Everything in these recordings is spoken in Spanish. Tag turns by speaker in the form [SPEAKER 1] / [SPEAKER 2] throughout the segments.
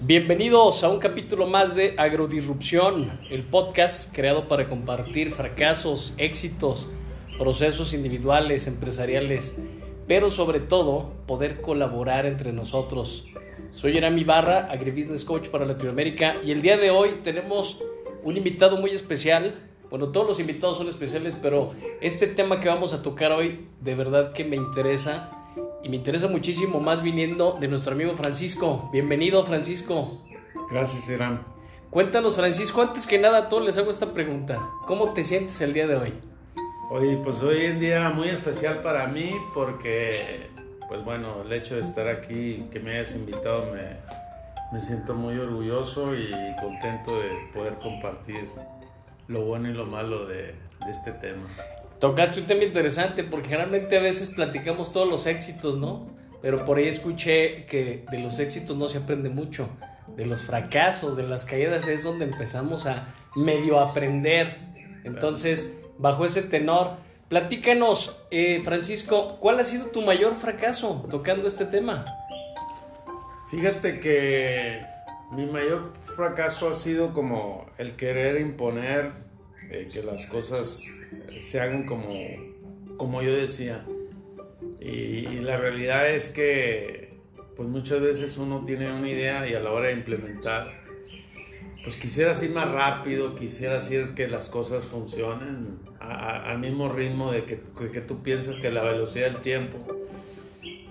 [SPEAKER 1] Bienvenidos a un capítulo más de Agrodisrupción, el podcast creado para compartir fracasos, éxitos, procesos individuales, empresariales, pero sobre todo poder colaborar entre nosotros. Soy Jeremy Barra, Agribusiness Coach para Latinoamérica y el día de hoy tenemos un invitado muy especial. Bueno, todos los invitados son especiales, pero este tema que vamos a tocar hoy de verdad que me interesa y me interesa muchísimo más viniendo de nuestro amigo Francisco. Bienvenido, Francisco.
[SPEAKER 2] Gracias, Irán.
[SPEAKER 1] Cuéntanos, Francisco, antes que nada, a todos les hago esta pregunta. ¿Cómo te sientes el día de hoy?
[SPEAKER 2] Hoy, pues hoy en día muy especial para mí porque, pues bueno, el hecho de estar aquí, que me hayas invitado, me, me siento muy orgulloso y contento de poder compartir lo bueno y lo malo de, de este tema.
[SPEAKER 1] Tocaste un tema interesante porque generalmente a veces platicamos todos los éxitos, ¿no? Pero por ahí escuché que de los éxitos no se aprende mucho. De los fracasos, de las caídas es donde empezamos a medio aprender. Entonces, bajo ese tenor, platícanos, eh, Francisco, ¿cuál ha sido tu mayor fracaso tocando este tema?
[SPEAKER 2] Fíjate que mi mayor fracaso ha sido como el querer imponer que las cosas se hagan como, como yo decía. Y, la realidad es que pues muchas veces uno tiene una idea y a la hora de implementar, pues quisieras ir más rápido, quisieras ir que las cosas funcionen al mismo ritmo de que, que tú piensas que la velocidad del tiempo.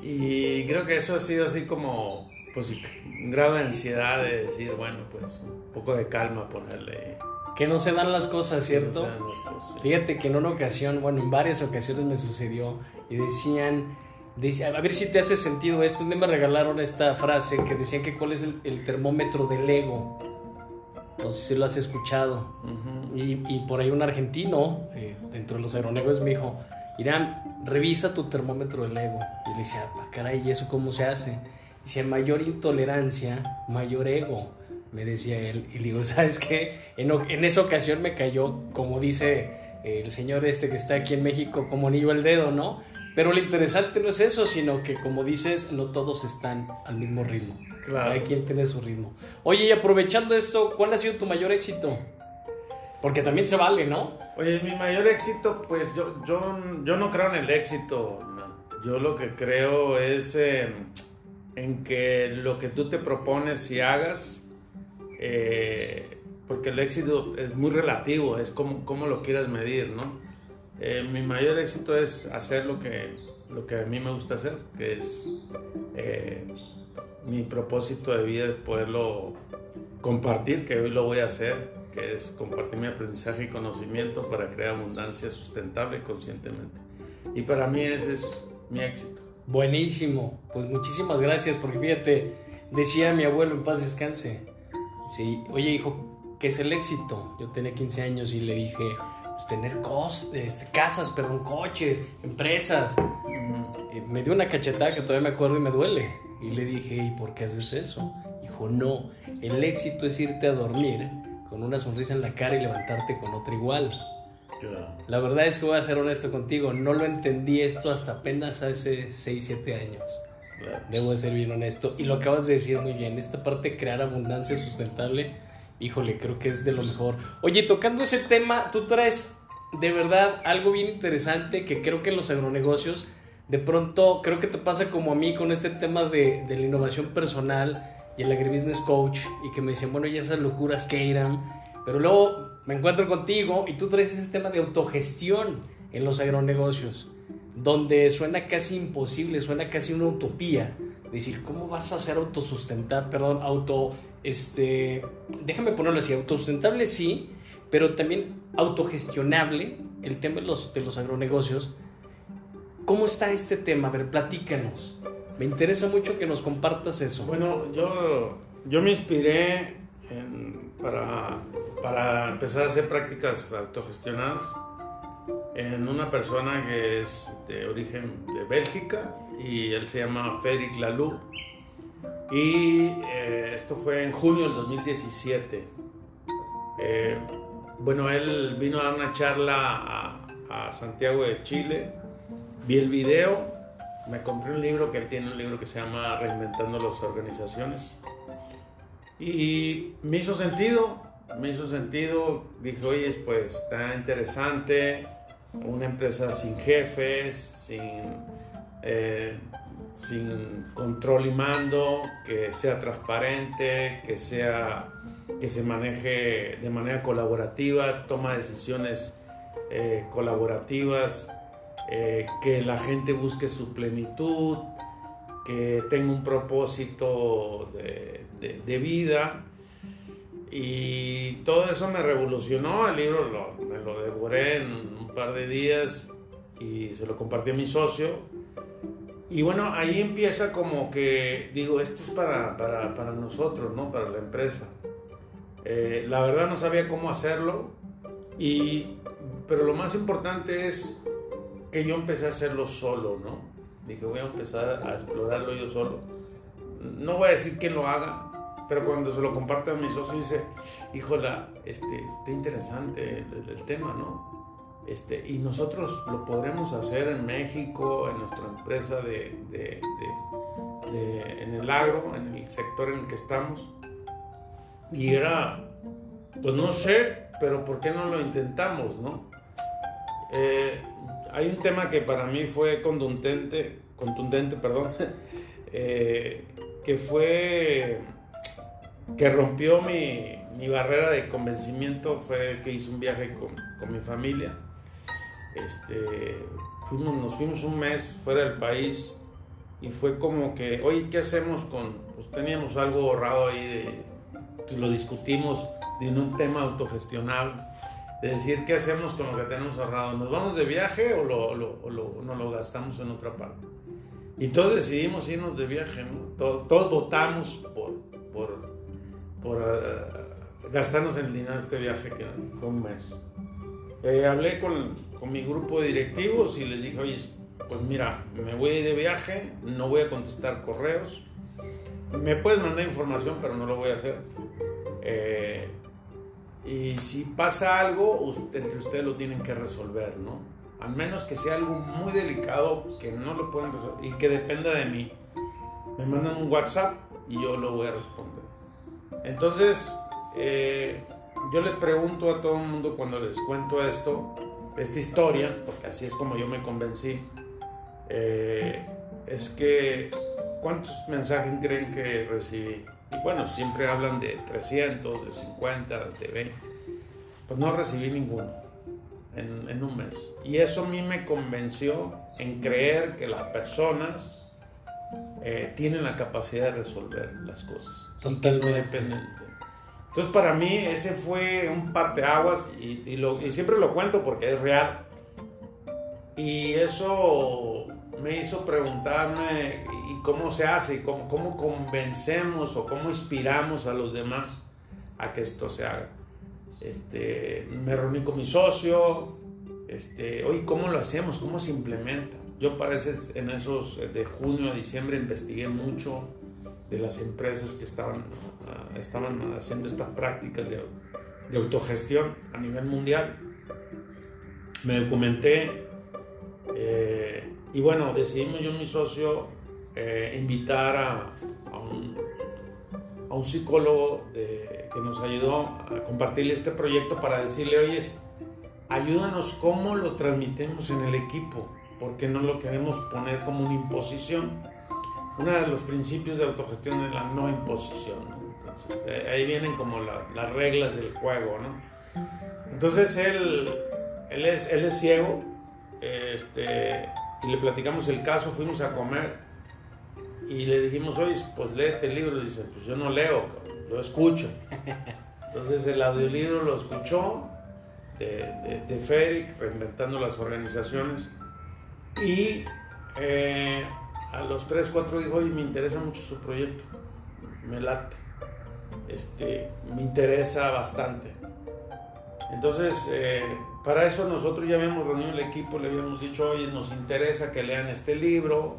[SPEAKER 2] Y creo que eso ha sido así como pues un grado de ansiedad de decir, bueno, pues un poco de calma ponerle.
[SPEAKER 1] Que no se dan las cosas, ¿cierto?
[SPEAKER 2] Que no las cosas.
[SPEAKER 1] Fíjate que en una ocasión, bueno, en varias ocasiones me sucedió y decían, decían a ver si te hace sentido esto. Me regalaron esta frase que decían que cuál es el, el termómetro del ego. No sé si lo has escuchado. Uh -huh. y, y, por ahí un argentino, eh, dentro de los aeronegocios, me dijo, Irán, revisa tu termómetro del ego. Y le decía, ah, caray, ¿y eso cómo se hace? Dice, mayor intolerancia, mayor ego, me decía él. Y le digo, ¿sabes qué? En, en esa ocasión me cayó, como dice el señor este que está aquí en México, como anillo el dedo, ¿no? Pero lo interesante no es eso, sino que como dices, no todos están al mismo ritmo.
[SPEAKER 2] Claro.
[SPEAKER 1] Cada quien tiene su ritmo. Oye, y aprovechando esto, ¿cuál ha sido tu mayor éxito? Porque también se vale, ¿no?
[SPEAKER 2] Oye, mi mayor éxito, pues yo, yo, yo no creo en el éxito. No. Yo lo que creo es... Eh, en que lo que tú te propones y hagas, eh, porque el éxito es muy relativo, es como, como lo quieras medir, ¿no? Eh, mi mayor éxito es hacer lo que, lo que a mí me gusta hacer, que es eh, mi propósito de vida es poderlo compartir, que hoy lo voy a hacer, que es compartir mi aprendizaje y conocimiento para crear abundancia sustentable conscientemente. Y para mí ese es mi éxito.
[SPEAKER 1] Buenísimo, pues muchísimas gracias, porque fíjate, decía mi abuelo en paz descanse, sí, oye hijo, ¿qué es el éxito? Yo tenía 15 años y le dije, pues tener cos, este, casas, perdón, coches, empresas. Y me dio una cachetada que todavía me acuerdo y me duele. Y le dije, ¿y por qué haces eso? Dijo, no, el éxito es irte a dormir con una sonrisa en la cara y levantarte con otra igual. La verdad es que voy a ser honesto contigo, no lo entendí esto hasta apenas hace 6, 7 años. Debo de ser bien honesto. Y lo acabas de decir muy bien, esta parte de crear abundancia sustentable, híjole, creo que es de lo mejor. Oye, tocando ese tema, tú traes de verdad algo bien interesante que creo que en los agronegocios, de pronto, creo que te pasa como a mí con este tema de, de la innovación personal y el agribusiness coach, y que me decían, bueno, ya esas locuras que irán pero luego me encuentro contigo y tú traes ese tema de autogestión en los agronegocios, donde suena casi imposible, suena casi una utopía. Decir, ¿cómo vas a ser autosustentar, perdón, auto, este, déjame ponerlo así, autosustentable sí, pero también autogestionable, el tema de los, de los agronegocios. ¿Cómo está este tema? A ver, platícanos. Me interesa mucho que nos compartas eso.
[SPEAKER 2] Bueno, yo, yo me inspiré para para empezar a hacer prácticas autogestionadas en una persona que es de origen de Bélgica y él se llama Frédéric Laloux. Y eh, esto fue en junio del 2017. Eh, bueno, él vino a dar una charla a, Santiago de Chile. Vi el video, me compré un libro que él tiene, un libro que se llama Reinventando las Organizaciones. Y me hizo sentido, me hizo sentido, dije, oye, pues está interesante, una empresa sin jefes, sin, eh, sin control y mando, que sea transparente, que, sea, que se maneje de manera colaborativa, toma decisiones eh, colaborativas, eh, que la gente busque su plenitud, que tenga un propósito de, de, vida. Y todo eso me revolucionó. El libro lo, me lo devoré en un par de días y se lo compartí a mi socio. Y bueno, ahí empieza como que, digo, esto es para, para, para nosotros, ¿no? Para la empresa. Eh, la verdad no sabía cómo hacerlo, y, pero lo más importante es que yo empecé a hacerlo solo, ¿no? Dije, voy a empezar a explorarlo yo solo. No voy a decir que lo haga, pero cuando se lo comparte a mi socio dice, híjola, este, está interesante el, tema, ¿no? Este, y nosotros lo podremos hacer en México, en nuestra empresa de, de, en el agro, en el sector en el que estamos. Y era, pues no sé, pero ¿por qué no lo intentamos, no? Eh, hay un tema que para mí fue contundente, contundente, perdón, eh, que fue que rompió mi, mi, barrera de convencimiento fue que hice un viaje con, con mi familia. Este, fuimos, nos fuimos un mes fuera del país y fue como que, oye, ¿qué hacemos con...? Pues teníamos algo ahorrado ahí, de, que lo discutimos de un tema autogestionable, de decir qué hacemos con lo que tenemos ahorrado. ¿Nos vamos de viaje o, lo, lo, o lo, no lo gastamos en otra parte? Y todos decidimos irnos de viaje, ¿no? Todos, todos votamos por, por por uh, gastarnos el dinero de este viaje que fue un mes. Eh, hablé con, con, mi grupo de directivos y les dije, oye, pues mira, me voy de viaje, no voy a contestar correos, me puedes mandar información, pero no lo voy a hacer. Eh, y si pasa algo, usted, entre ustedes lo tienen que resolver, ¿no? Al menos que sea algo muy delicado que no lo pueden resolver y que dependa de mí. Me mandan un WhatsApp y yo lo voy a responder. Entonces, eh, yo les pregunto a todo el mundo cuando les cuento esto, esta historia, porque así es como yo me convencí, eh, es que ¿cuántos mensajes creen que recibí? Y bueno, siempre hablan de 300, de 50, de 20. Pues no recibí ninguno en, un mes. Y eso a mí me convenció en creer que las personas eh, tienen la capacidad de resolver las cosas.
[SPEAKER 1] Totalmente.
[SPEAKER 2] Entonces para mí ese fue un parteaguas y, y, lo, y siempre lo cuento porque es real. Y eso me hizo preguntarme y cómo se hace, y cómo, cómo convencemos o cómo inspiramos a los demás a que esto se haga. Este, me reuní con mi socio, este, oye, ¿cómo lo hacemos? ¿Cómo se implementa? Yo parece en esos de junio a diciembre investigué mucho, de las empresas que estaban, ah, estaban haciendo estas prácticas de, de, autogestión a nivel mundial. Me documenté eh, y bueno, decidimos yo y mi socio eh, invitar a, a, un, psicólogo que nos ayudó a compartirle este proyecto para decirle, oye, ayúdanos cómo lo transmitimos en el equipo, porque no lo queremos poner como una imposición uno de los principios de autogestión es la no imposición. Entonces, eh, ahí vienen como las reglas del juego, ¿no? Entonces él, él, es, él es ciego este, y le platicamos el caso, fuimos a comer y le dijimos, oye, pues léete el libro. Dice, pues yo no leo, yo escucho. Entonces el audiolibro lo escuchó de, de, de Feric, reinventando las organizaciones. Y eh, a los 3, 4 dijo, oye, me interesa mucho su proyecto, me late, este, me interesa bastante. Entonces, eh, para eso nosotros ya habíamos reunido el equipo, le habíamos dicho, oye, nos interesa que lean este libro.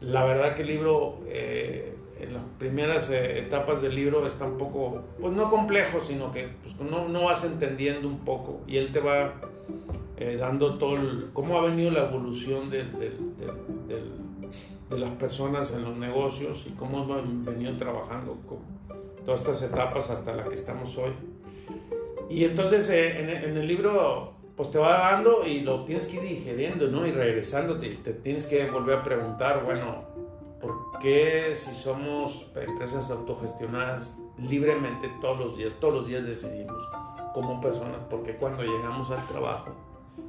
[SPEAKER 2] La verdad que el libro, eh, en las primeras etapas del libro está un poco, pues no complejo, sino que pues, no, no vas entendiendo un poco y él te va dando todo, el, cómo ha venido la evolución de las personas en los negocios y cómo han venido trabajando con, todas estas etapas hasta la que estamos hoy. Y entonces eh, en, en, el libro pues te va dando y lo tienes que ir digeriendo, ¿no? Y regresando te, te tienes que volver a preguntar, bueno, ¿por qué si somos empresas autogestionadas libremente todos los días, todos los días decidimos como personas? Porque cuando llegamos al trabajo,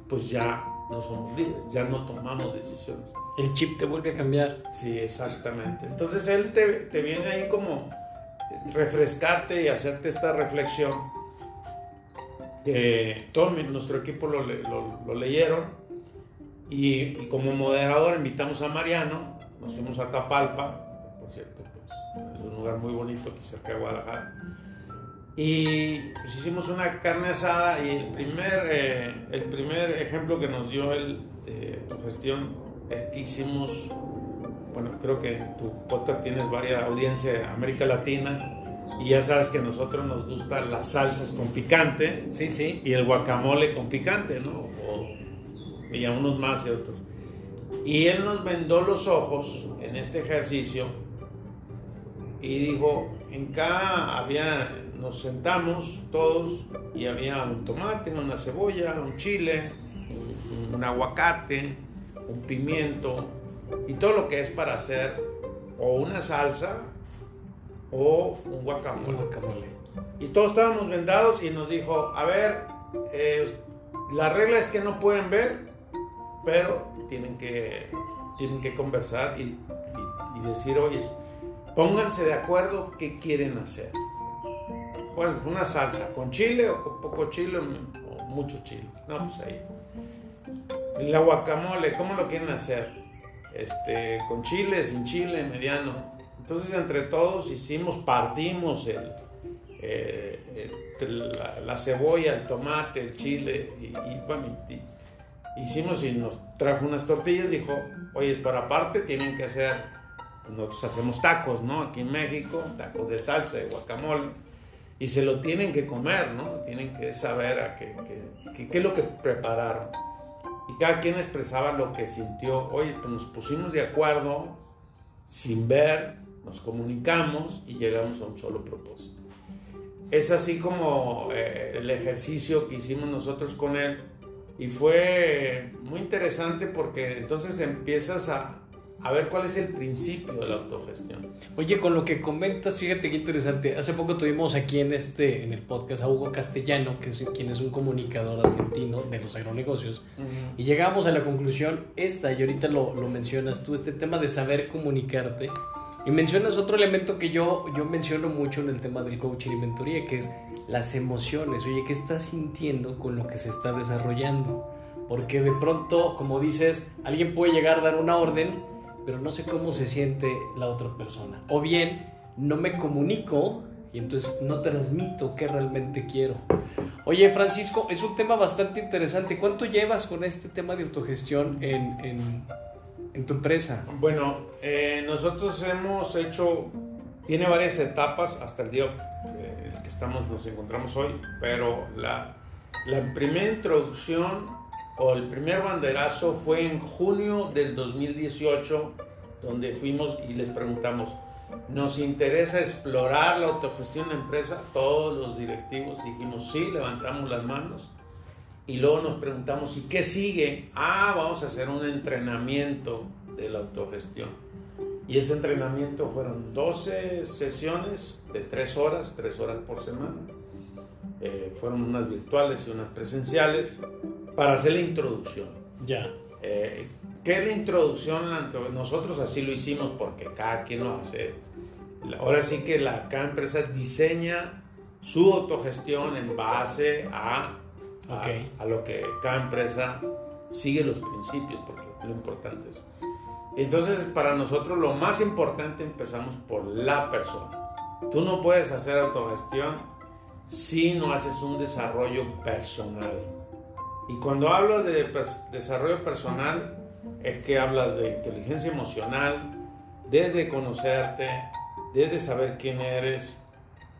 [SPEAKER 2] pues ya no somos libres, ya no tomamos decisiones.
[SPEAKER 1] El chip te vuelve a cambiar.
[SPEAKER 2] Sí, exactamente. Entonces él te, te viene ahí como refrescarte y hacerte esta reflexión que todo nuestro equipo lo, lo, lo leyeron y, y, como moderador invitamos a Mariano, nos fuimos a Tapalpa, por cierto, pues, es un lugar muy bonito aquí cerca de Guadalajara, y pues hicimos una carne asada y el primer, eh, el primer ejemplo que nos dio el, eh, tu gestión es que hicimos, bueno, creo que tu podcast tienes varias audiencias de América Latina, y ya sabes que a nosotros nos gustan las salsas con picante.
[SPEAKER 1] Sí, sí.
[SPEAKER 2] Y el guacamole con picante, ¿no? O, y a unos más y otros. Y él nos vendó los ojos en este ejercicio y dijo, en cada había, nos sentamos todos y había un tomate, una cebolla, un chile, un, un aguacate, un pimiento y todo lo que es para hacer o una salsa o un guacamole.
[SPEAKER 1] Un guacamole.
[SPEAKER 2] Y todos estábamos vendados y nos dijo, a ver, eh, la regla es que no pueden ver, pero tienen que, tienen que conversar y, y, y decir, oye, pónganse de acuerdo qué quieren hacer. Bueno, una salsa, con chile o poco chile o mucho chile. No, pues ahí. La guacamole, ¿cómo lo quieren hacer? Este, con chile, sin chile, mediano. Entonces entre todos hicimos, partimos el, eh, la, la, cebolla, el tomate, el chile y, y, hicimos y nos trajo unas tortillas, dijo, oye, por aparte tienen que hacer, nosotros hacemos tacos, ¿no? Aquí en México, tacos de salsa, de guacamole, y se lo tienen que comer, ¿no? Tienen que saber a qué, qué, qué, es lo que prepararon. Y cada quien expresaba lo que sintió, oye, pues nos pusimos de acuerdo sin ver, nos comunicamos y llegamos a un solo propósito. Es así como eh, el ejercicio que hicimos nosotros con él y fue muy interesante porque entonces empiezas a, a ver cuál es el principio de la autogestión.
[SPEAKER 1] Oye, con lo que comentas, fíjate qué interesante. Hace poco tuvimos aquí en este en el podcast a Hugo Castellano, que es quien es un comunicador argentino de los agronegocios, uh -huh. y llegamos a la conclusión esta, y ahorita lo, lo mencionas tú, este tema de saber comunicarte. Y mencionas otro elemento que yo, yo menciono mucho en el tema del coaching y mentoría, que es las emociones. Oye, ¿qué estás sintiendo con lo que se está desarrollando? Porque de pronto, como dices, alguien puede llegar a dar una orden, pero no sé cómo se siente la otra persona. O bien, no me comunico y entonces no transmito qué realmente quiero. Oye, Francisco, es un tema bastante interesante. ¿Cuánto llevas con este tema de autogestión en, en en tu empresa?
[SPEAKER 2] Bueno, eh, nosotros hemos hecho, tiene varias etapas hasta el día eh, el que estamos, nos encontramos hoy, pero la, la primera introducción o el primer banderazo fue en junio del 2018, donde fuimos y les preguntamos, ¿nos interesa explorar la autogestión de empresa? Todos los directivos dijimos sí, levantamos las manos y luego nos preguntamos, ¿y qué sigue? Ah, vamos a hacer un entrenamiento de la autogestión. Y ese entrenamiento fueron 12 sesiones de 3 horas, 3 horas por semana. Eh, fueron unas virtuales y unas presenciales para hacer la introducción.
[SPEAKER 1] Ya.
[SPEAKER 2] Eh, ¿Qué es la introducción? Nosotros así lo hicimos porque cada quien lo hace. Ahora sí que la, cada empresa diseña su autogestión en base a
[SPEAKER 1] Okay.
[SPEAKER 2] A, a, lo que cada empresa sigue los principios, porque lo importante es. Entonces, para nosotros lo más importante empezamos por la persona. Tú no puedes hacer autogestión si no haces un desarrollo personal. Y cuando hablo de desarrollo personal, es que hablas de inteligencia emocional, desde conocerte, desde saber quién eres,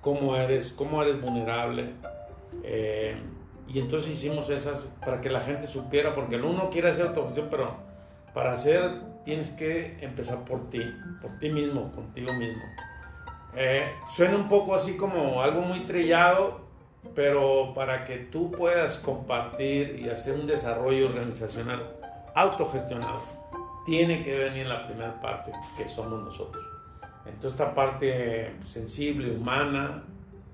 [SPEAKER 2] cómo eres, cómo eres vulnerable. Eh, y entonces hicimos esas para que la gente supiera, porque uno quiere hacer autogestión, pero para hacer tienes que empezar por ti, por ti mismo, contigo mismo. Eh, suena un poco así como algo muy trillado, pero para que tú puedas compartir y hacer un desarrollo organizacional autogestionado, tiene que venir la primera parte, que somos nosotros. Entonces esta parte sensible, humana,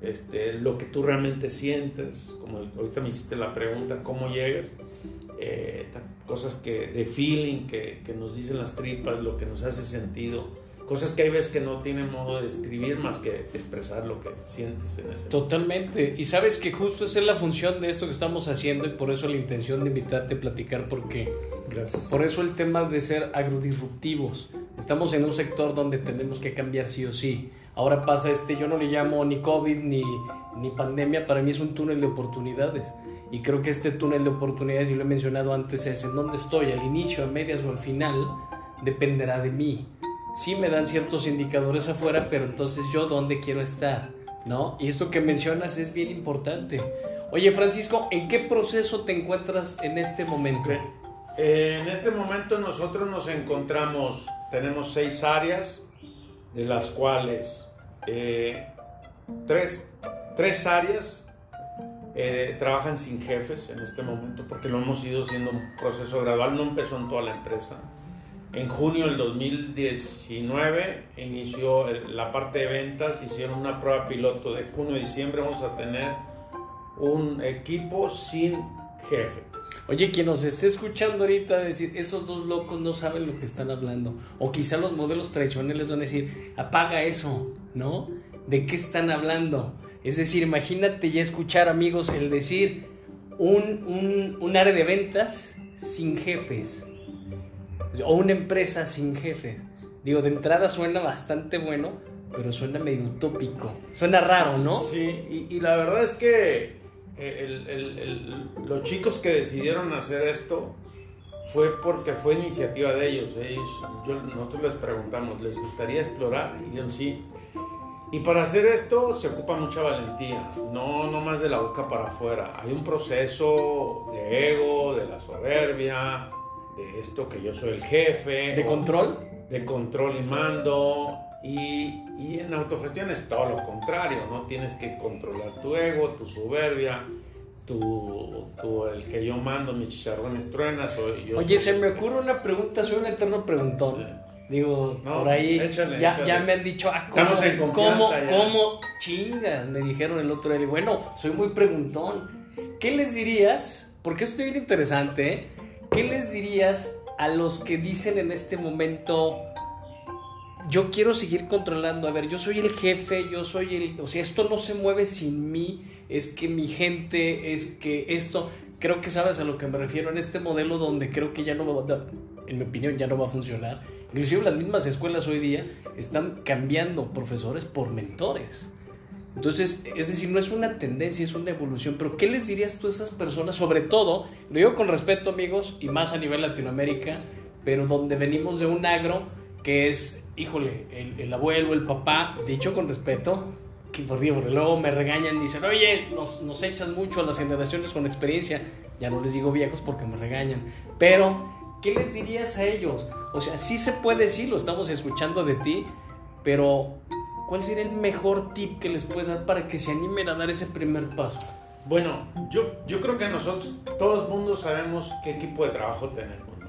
[SPEAKER 2] este, lo que tú realmente sientes, como ahorita me hiciste la pregunta, ¿cómo llegas? Eh, estas cosas que, de feeling que, que, nos dicen las tripas, lo que nos hace sentido, cosas que hay veces que no tienen modo de describir más que expresar lo que sientes en ese
[SPEAKER 1] Totalmente, y sabes que justo esa es la función de esto que estamos haciendo y por eso la intención de invitarte a platicar, porque
[SPEAKER 2] Gracias.
[SPEAKER 1] por eso el tema de ser agrodisruptivos, estamos en un sector donde tenemos que cambiar sí o sí. Ahora pasa este, yo no le llamo ni COVID ni, ni pandemia, para mí es un túnel de oportunidades y creo que este túnel de oportunidades, y lo he mencionado antes, es en dónde estoy, al inicio, a medias o al final, dependerá de mí. Sí me dan ciertos indicadores afuera, pero entonces yo dónde quiero estar, ¿no? Y esto que mencionas es bien importante. Oye, Francisco, ¿en qué proceso te encuentras en este momento?
[SPEAKER 2] Eh, en este momento nosotros nos encontramos, tenemos seis áreas, de las cuales eh, tres, tres áreas eh, trabajan sin jefes en este momento porque lo hemos ido haciendo un proceso gradual, no empezó en toda la empresa. En junio del 2019 inició la parte de ventas, hicieron una prueba piloto de junio a diciembre, vamos a tener un equipo sin jefe.
[SPEAKER 1] Oye, quien nos esté escuchando ahorita decir, esos dos locos no saben lo que están hablando. O quizá los modelos tradicionales van a decir, apaga eso, ¿no? ¿De qué están hablando? Es decir, imagínate ya escuchar amigos el decir un, un, un área de ventas sin jefes. O una empresa sin jefes. Digo, de entrada suena bastante bueno, pero suena medio utópico. Suena raro, ¿no?
[SPEAKER 2] Sí, y, y la verdad es que el, el, el, los chicos que decidieron hacer esto fue porque fue iniciativa de ellos. ellos yo, nosotros les preguntamos, ¿les gustaría explorar? Y ellos sí. Y para hacer esto se ocupa mucha valentía, no, no más de la boca para afuera. Hay un proceso de ego, de la soberbia, de esto que yo soy el jefe.
[SPEAKER 1] ¿De control?
[SPEAKER 2] De control y mando. Y, y, en autogestión es todo lo contrario, ¿no? Tienes que controlar tu ego, tu soberbia, tu, tu el que yo mando, mis chicharrones truenas. Yo
[SPEAKER 1] Oye, se me ocurre una pregunta, soy un eterno preguntón. Sí. Digo, no, por ahí
[SPEAKER 2] échale,
[SPEAKER 1] ya,
[SPEAKER 2] échale.
[SPEAKER 1] ya me han dicho, ah, ¿cómo, ¿cómo, cómo chingas? Me dijeron el otro día. Bueno, soy muy preguntón. ¿Qué les dirías? Porque esto es bien interesante. ¿eh? ¿Qué les dirías a los que dicen en este momento, yo quiero seguir controlando? A ver, yo soy el jefe, yo soy el... O sea, esto no se mueve sin mí, es que mi gente, es que esto... Creo que sabes a lo que me refiero en este modelo donde creo que ya no va a, en mi opinión, ya no va a funcionar. Inclusive las mismas escuelas hoy día están cambiando profesores por mentores. Entonces, es decir, no es una tendencia, es una evolución. Pero, ¿qué les dirías tú a esas personas? Sobre todo, lo digo con respeto, amigos, y más a nivel Latinoamérica, pero donde venimos de un agro que es, híjole, el, el abuelo, el papá, dicho con respeto, que por Dios, porque luego me regañan y dicen, oye, nos, nos echas mucho a las generaciones con experiencia. Ya no les digo viejos porque me regañan. Pero, ¿qué les dirías a ellos? O sea, sí se puede, sí, lo estamos escuchando de ti, pero ¿cuál sería el mejor tip que les puedes dar para que se animen a dar ese primer paso?
[SPEAKER 2] Bueno, yo, yo creo que nosotros, todo el mundo sabemos qué equipo de trabajo tenemos, ¿no?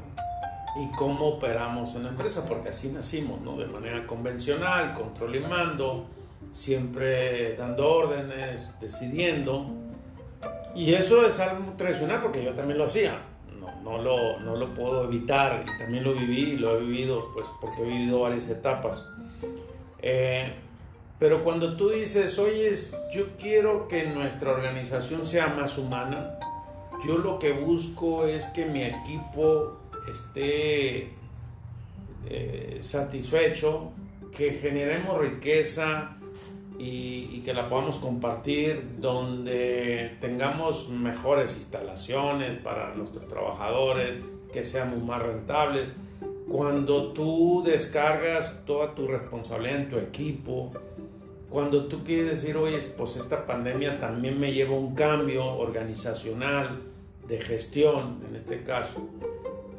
[SPEAKER 2] Y cómo operamos en la empresa, porque así nacimos, ¿no? De manera convencional, control y mando, siempre dando órdenes, decidiendo. Y eso es algo tradicional porque yo también lo hacía no lo, no lo puedo evitar y también lo viví y lo he vivido pues porque he vivido varias etapas. Eh, pero cuando tú dices, oye, yo quiero que nuestra organización sea más humana, yo lo que busco es que mi equipo esté eh, satisfecho, que generemos riqueza, y, y, que la podamos compartir, donde tengamos mejores instalaciones para nuestros trabajadores, que seamos más rentables. Cuando tú descargas toda tu responsabilidad en tu equipo, cuando tú quieres decir, oye, pues esta pandemia también me lleva a un cambio organizacional, de gestión en este caso,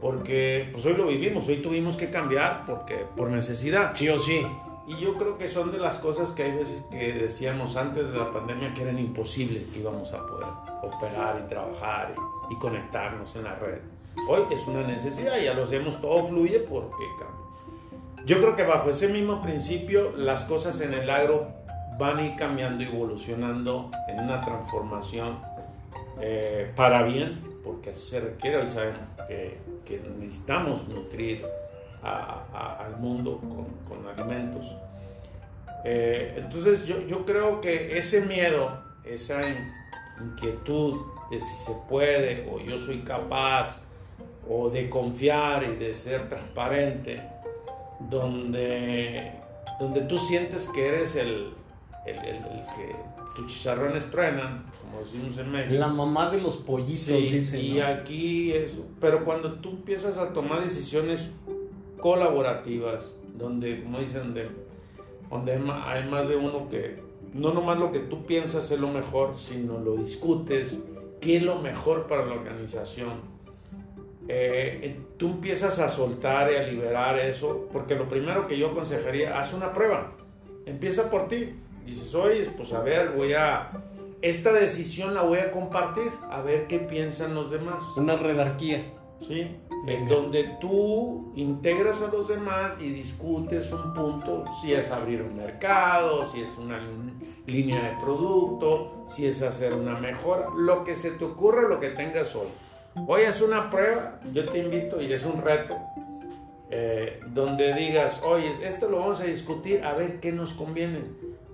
[SPEAKER 2] porque pues hoy lo vivimos, hoy tuvimos que cambiar porque por necesidad.
[SPEAKER 1] Sí o sí.
[SPEAKER 2] Y yo creo que son de las cosas que hay veces que decíamos antes de la pandemia que eran imposibles que íbamos a poder operar y trabajar y, y conectarnos en la red. Hoy es una necesidad, ya lo hacemos, todo fluye porque cambia. Yo creo que bajo ese mismo principio las cosas en el agro van a ir cambiando evolucionando en una transformación eh, para bien, porque se requiere. Hoy sabemos que, que necesitamos nutrir al mundo con, con alimentos. Eh, entonces yo, yo, creo que ese miedo, esa inquietud de si se puede o yo soy capaz o de confiar y de ser transparente, donde, donde tú sientes que eres el, el, el, el que tus chicharrones truenan, como decimos en México.
[SPEAKER 1] La mamá de los pollitos,
[SPEAKER 2] sí,
[SPEAKER 1] dicen.
[SPEAKER 2] Y
[SPEAKER 1] ¿no?
[SPEAKER 2] aquí eso. Pero cuando tú empiezas a tomar decisiones colaborativas, donde, como dicen, de, donde hay más de uno que no nomás lo que tú piensas es lo mejor, sino lo discutes, qué es lo mejor para la organización. Eh, tú empiezas a soltar y a liberar eso, porque lo primero que yo aconsejaría, haz una prueba, empieza por ti. Dices, oye, pues a ver, voy a, esta decisión la voy a compartir, a ver qué piensan los demás.
[SPEAKER 1] Una redarquía.
[SPEAKER 2] ¿Sí? En donde tú integras a los demás y discutes un punto, si es abrir un mercado, si es una línea de producto, si es hacer una mejora, lo que se te ocurra, lo que tengas hoy. Hoy es una prueba, yo te invito y es un reto, eh, donde digas, oye, esto lo vamos a discutir, a ver qué nos conviene.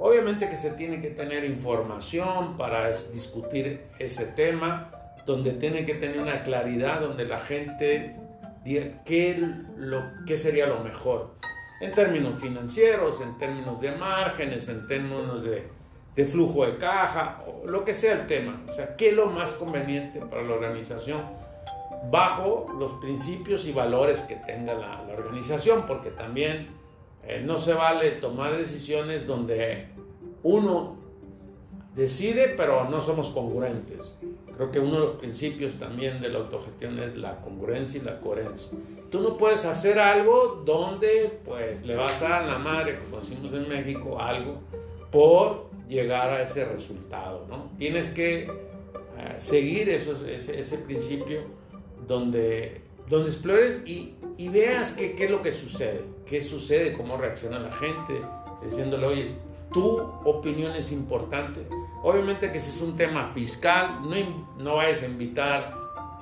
[SPEAKER 2] Obviamente que se tiene que tener información para discutir ese tema, donde tiene que tener una claridad, donde la gente diga qué, lo, qué sería lo mejor, en términos financieros, en términos de márgenes, en términos de, de flujo de caja, lo que sea el tema, o sea, qué es lo más conveniente para la organización bajo los principios y valores que tenga la organización, porque también eh, no se vale tomar decisiones donde uno decide, pero no somos congruentes. Creo que uno de los principios también de la autogestión es la congruencia y la coherencia. Tú no puedes hacer algo donde pues le vas a la madre, como decimos en México, algo por llegar a ese resultado, ¿no? Tienes que uh, seguir ese, ese, principio donde, donde explores y, y veas qué, es lo que sucede, qué sucede, cómo reacciona la gente, diciéndole, oye, tu opinión es importante. Obviamente que si es un tema fiscal, no, no vayas a invitar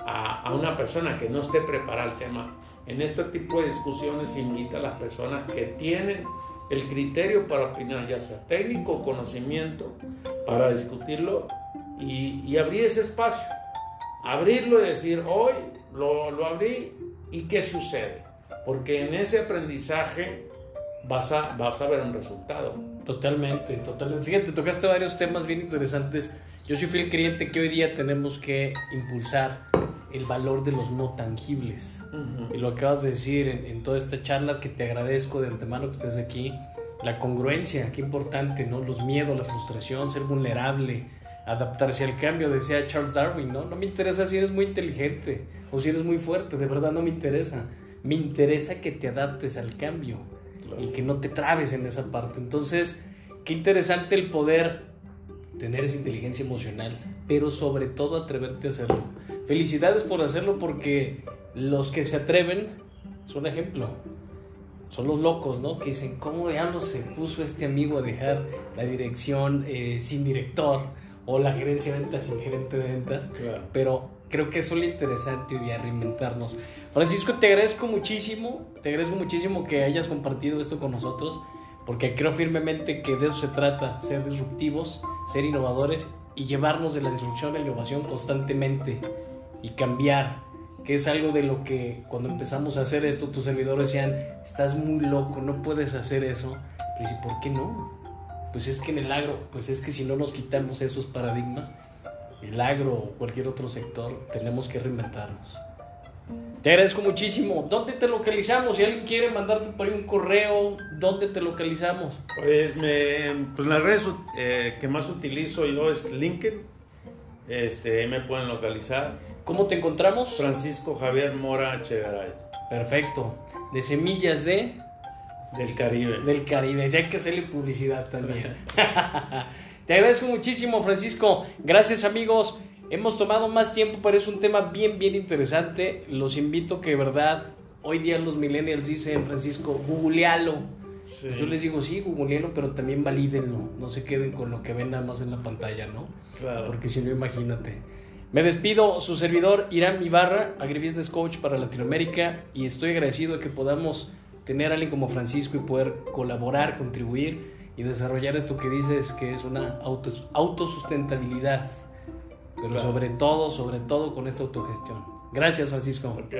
[SPEAKER 2] a, a, una persona que no esté preparada al tema. En este tipo de discusiones invita a las personas que tienen el criterio para opinar, ya sea técnico o conocimiento, para discutirlo y, y, abrir ese espacio. Abrirlo y decir, hoy lo, lo abrí y qué sucede. Porque en ese aprendizaje vas a, vas a ver un resultado.
[SPEAKER 1] Totalmente, totalmente. Fíjate, tocaste varios temas bien interesantes. Yo soy fiel creyente que hoy día tenemos que impulsar el valor de los no tangibles. Uh -huh. Y lo acabas de decir en, en, toda esta charla que te agradezco de antemano que estés aquí. La congruencia, qué importante, ¿no? Los miedos, la frustración, ser vulnerable, adaptarse al cambio. Decía Charles Darwin, ¿no? No me interesa si eres muy inteligente o si eres muy fuerte, de verdad no me interesa. Me interesa que te adaptes al cambio y que no te trabes en esa parte. Entonces, qué interesante el poder tener esa inteligencia emocional, pero sobre todo atreverte a hacerlo. Felicidades por hacerlo porque los que se atreven son ejemplo. Son los locos, ¿no? Que dicen, ¿cómo diablos se puso este amigo a dejar la dirección eh, sin director? O la gerencia de ventas sin gerente de ventas. Claro. Pero creo que eso es lo interesante hoy día, reinventarnos. Francisco, te agradezco muchísimo, te agradezco muchísimo que hayas compartido esto con nosotros, porque creo firmemente que de eso se trata, ser disruptivos, ser innovadores y llevarnos de la disrupción a la innovación constantemente y cambiar, que es algo de lo que cuando empezamos a hacer esto, tus servidores decían, estás muy loco, no puedes hacer eso. Pero dice, ¿por qué no? Pues es que en el agro, pues es que si no nos quitamos esos paradigmas, el agro o cualquier otro sector, tenemos que reinventarnos. Te agradezco muchísimo. ¿Dónde te localizamos? Si alguien quiere mandarte por ahí un correo, ¿dónde te localizamos?
[SPEAKER 2] Pues, me, pues las redes eh, que más utilizo yo es LinkedIn. Este, me pueden localizar.
[SPEAKER 1] ¿Cómo te encontramos?
[SPEAKER 2] Francisco Javier Mora Chegaray.
[SPEAKER 1] Perfecto. De semillas de
[SPEAKER 2] Del Caribe.
[SPEAKER 1] Del Caribe, ya hay que hacerle publicidad también. Te agradezco muchísimo, Francisco. Gracias, amigos. Hemos tomado más tiempo, pero es un tema bien, bien interesante. Los invito que, de verdad, hoy día los millennials dicen, Francisco, googlealo. Pues yo les digo, sí, googlealo, pero también valídenlo. No se queden con lo que ven nada más en la pantalla, ¿no?
[SPEAKER 2] Claro.
[SPEAKER 1] Porque si no, imagínate. Me despido, su servidor Irán Ibarra, Agribusiness Coach para Latinoamérica, y estoy agradecido de que podamos tener a alguien como Francisco y poder colaborar, contribuir y desarrollar esto que dices que es una auto, autosustentabilidad, pero sobre todo, sobre todo con esta autogestión. Gracias, Francisco.
[SPEAKER 2] Ok.